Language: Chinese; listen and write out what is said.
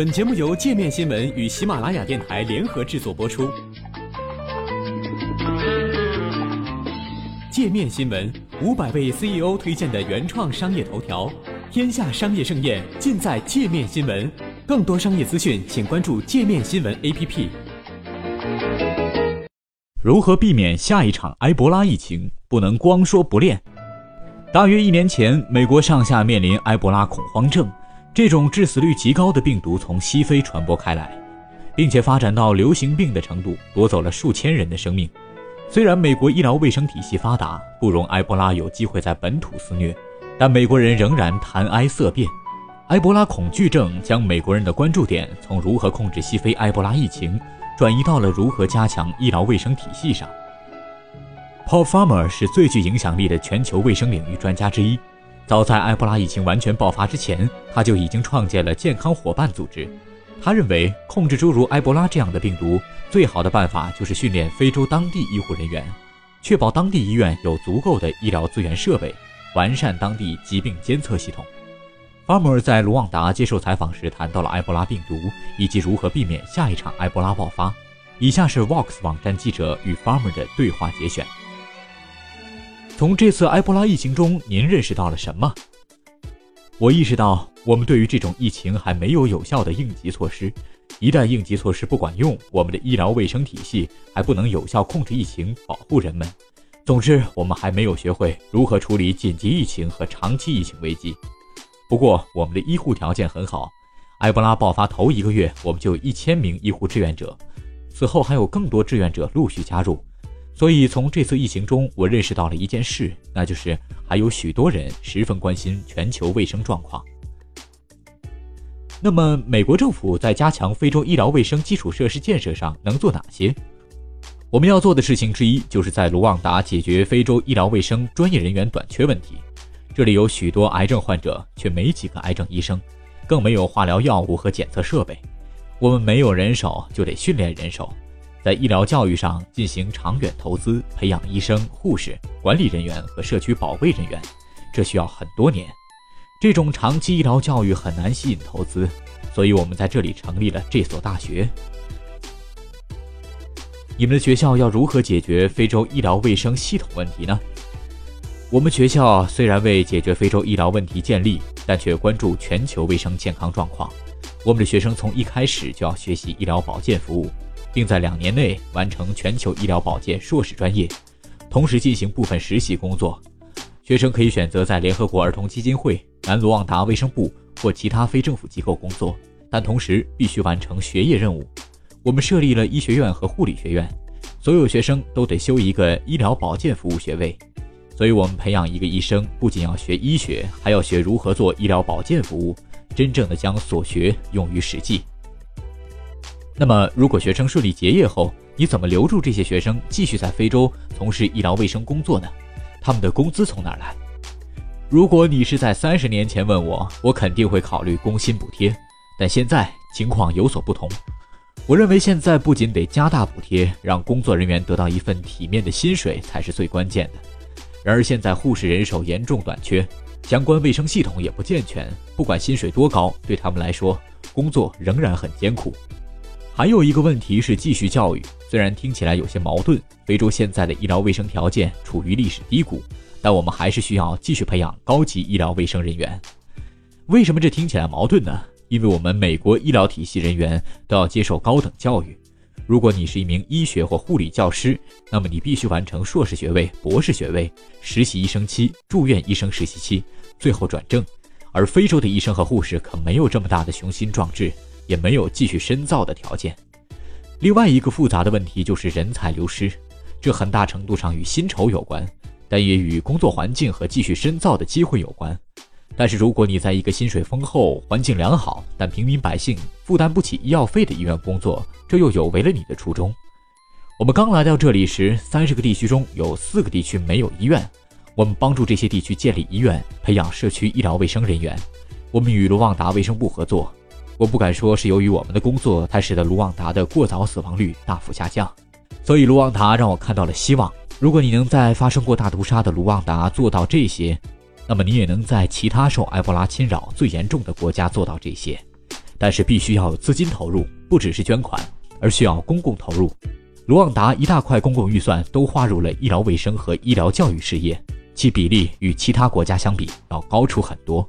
本节目由界面新闻与喜马拉雅电台联合制作播出。界面新闻五百位 CEO 推荐的原创商业头条，天下商业盛宴尽在界面新闻。更多商业资讯，请关注界面新闻 APP。如何避免下一场埃博拉疫情？不能光说不练。大约一年前，美国上下面临埃博拉恐慌症。这种致死率极高的病毒从西非传播开来，并且发展到流行病的程度，夺走了数千人的生命。虽然美国医疗卫生体系发达，不容埃博拉有机会在本土肆虐，但美国人仍然谈埃色变。埃博拉恐惧症将美国人的关注点从如何控制西非埃博拉疫情，转移到了如何加强医疗卫生体系上。Paul Farmer 是最具影响力的全球卫生领域专家之一。早在埃博拉疫情完全爆发之前，他就已经创建了健康伙伴组织。他认为，控制诸如埃博拉这样的病毒，最好的办法就是训练非洲当地医护人员，确保当地医院有足够的医疗资源设备，完善当地疾病监测系统。Farmer 在卢旺达接受采访时谈到了埃博拉病毒以及如何避免下一场埃博拉爆发。以下是 Vox 网站记者与 Farmer 的对话节选。从这次埃博拉疫情中，您认识到了什么？我意识到，我们对于这种疫情还没有有效的应急措施。一旦应急措施不管用，我们的医疗卫生体系还不能有效控制疫情、保护人们。总之，我们还没有学会如何处理紧急疫情和长期疫情危机。不过，我们的医护条件很好。埃博拉爆发头一个月，我们就有一千名医护志愿者，此后还有更多志愿者陆续加入。所以，从这次疫情中，我认识到了一件事，那就是还有许多人十分关心全球卫生状况。那么，美国政府在加强非洲医疗卫生基础设施建设上能做哪些？我们要做的事情之一，就是在卢旺达解决非洲医疗卫生专业人员短缺问题。这里有许多癌症患者，却没几个癌症医生，更没有化疗药物和检测设备。我们没有人手，就得训练人手。在医疗教育上进行长远投资，培养医生、护士、管理人员和社区保卫人员，这需要很多年。这种长期医疗教育很难吸引投资，所以我们在这里成立了这所大学。你们的学校要如何解决非洲医疗卫生系统问题呢？我们学校虽然为解决非洲医疗问题建立，但却关注全球卫生健康状况。我们的学生从一开始就要学习医疗保健服务。并在两年内完成全球医疗保健硕士专业，同时进行部分实习工作。学生可以选择在联合国儿童基金会、南卢旺达卫生部或其他非政府机构工作，但同时必须完成学业任务。我们设立了医学院和护理学院，所有学生都得修一个医疗保健服务学位。所以，我们培养一个医生，不仅要学医学，还要学如何做医疗保健服务，真正的将所学用于实际。那么，如果学生顺利结业后，你怎么留住这些学生继续在非洲从事医疗卫生工作呢？他们的工资从哪儿来？如果你是在三十年前问我，我肯定会考虑工薪补贴，但现在情况有所不同。我认为现在不仅得加大补贴，让工作人员得到一份体面的薪水才是最关键的。然而，现在护士人手严重短缺，相关卫生系统也不健全，不管薪水多高，对他们来说，工作仍然很艰苦。还有一个问题是继续教育，虽然听起来有些矛盾，非洲现在的医疗卫生条件处于历史低谷，但我们还是需要继续培养高级医疗卫生人员。为什么这听起来矛盾呢？因为我们美国医疗体系人员都要接受高等教育。如果你是一名医学或护理教师，那么你必须完成硕士学位、博士学位、实习医生期、住院医生实习期，最后转正。而非洲的医生和护士可没有这么大的雄心壮志。也没有继续深造的条件。另外一个复杂的问题就是人才流失，这很大程度上与薪酬有关，但也与工作环境和继续深造的机会有关。但是如果你在一个薪水丰厚、环境良好，但平民百姓负担不起医药费的医院工作，这又有违了你的初衷。我们刚来到这里时，三十个地区中有四个地区没有医院，我们帮助这些地区建立医院，培养社区医疗卫生人员。我们与卢旺达卫生部合作。我不敢说是由于我们的工作才使得卢旺达的过早死亡率大幅下降，所以卢旺达让我看到了希望。如果你能在发生过大屠杀的卢旺达做到这些，那么你也能在其他受埃博拉侵扰最严重的国家做到这些。但是必须要有资金投入，不只是捐款，而需要公共投入。卢旺达一大块公共预算都花入了医疗卫生和医疗教育事业，其比例与其他国家相比要高出很多。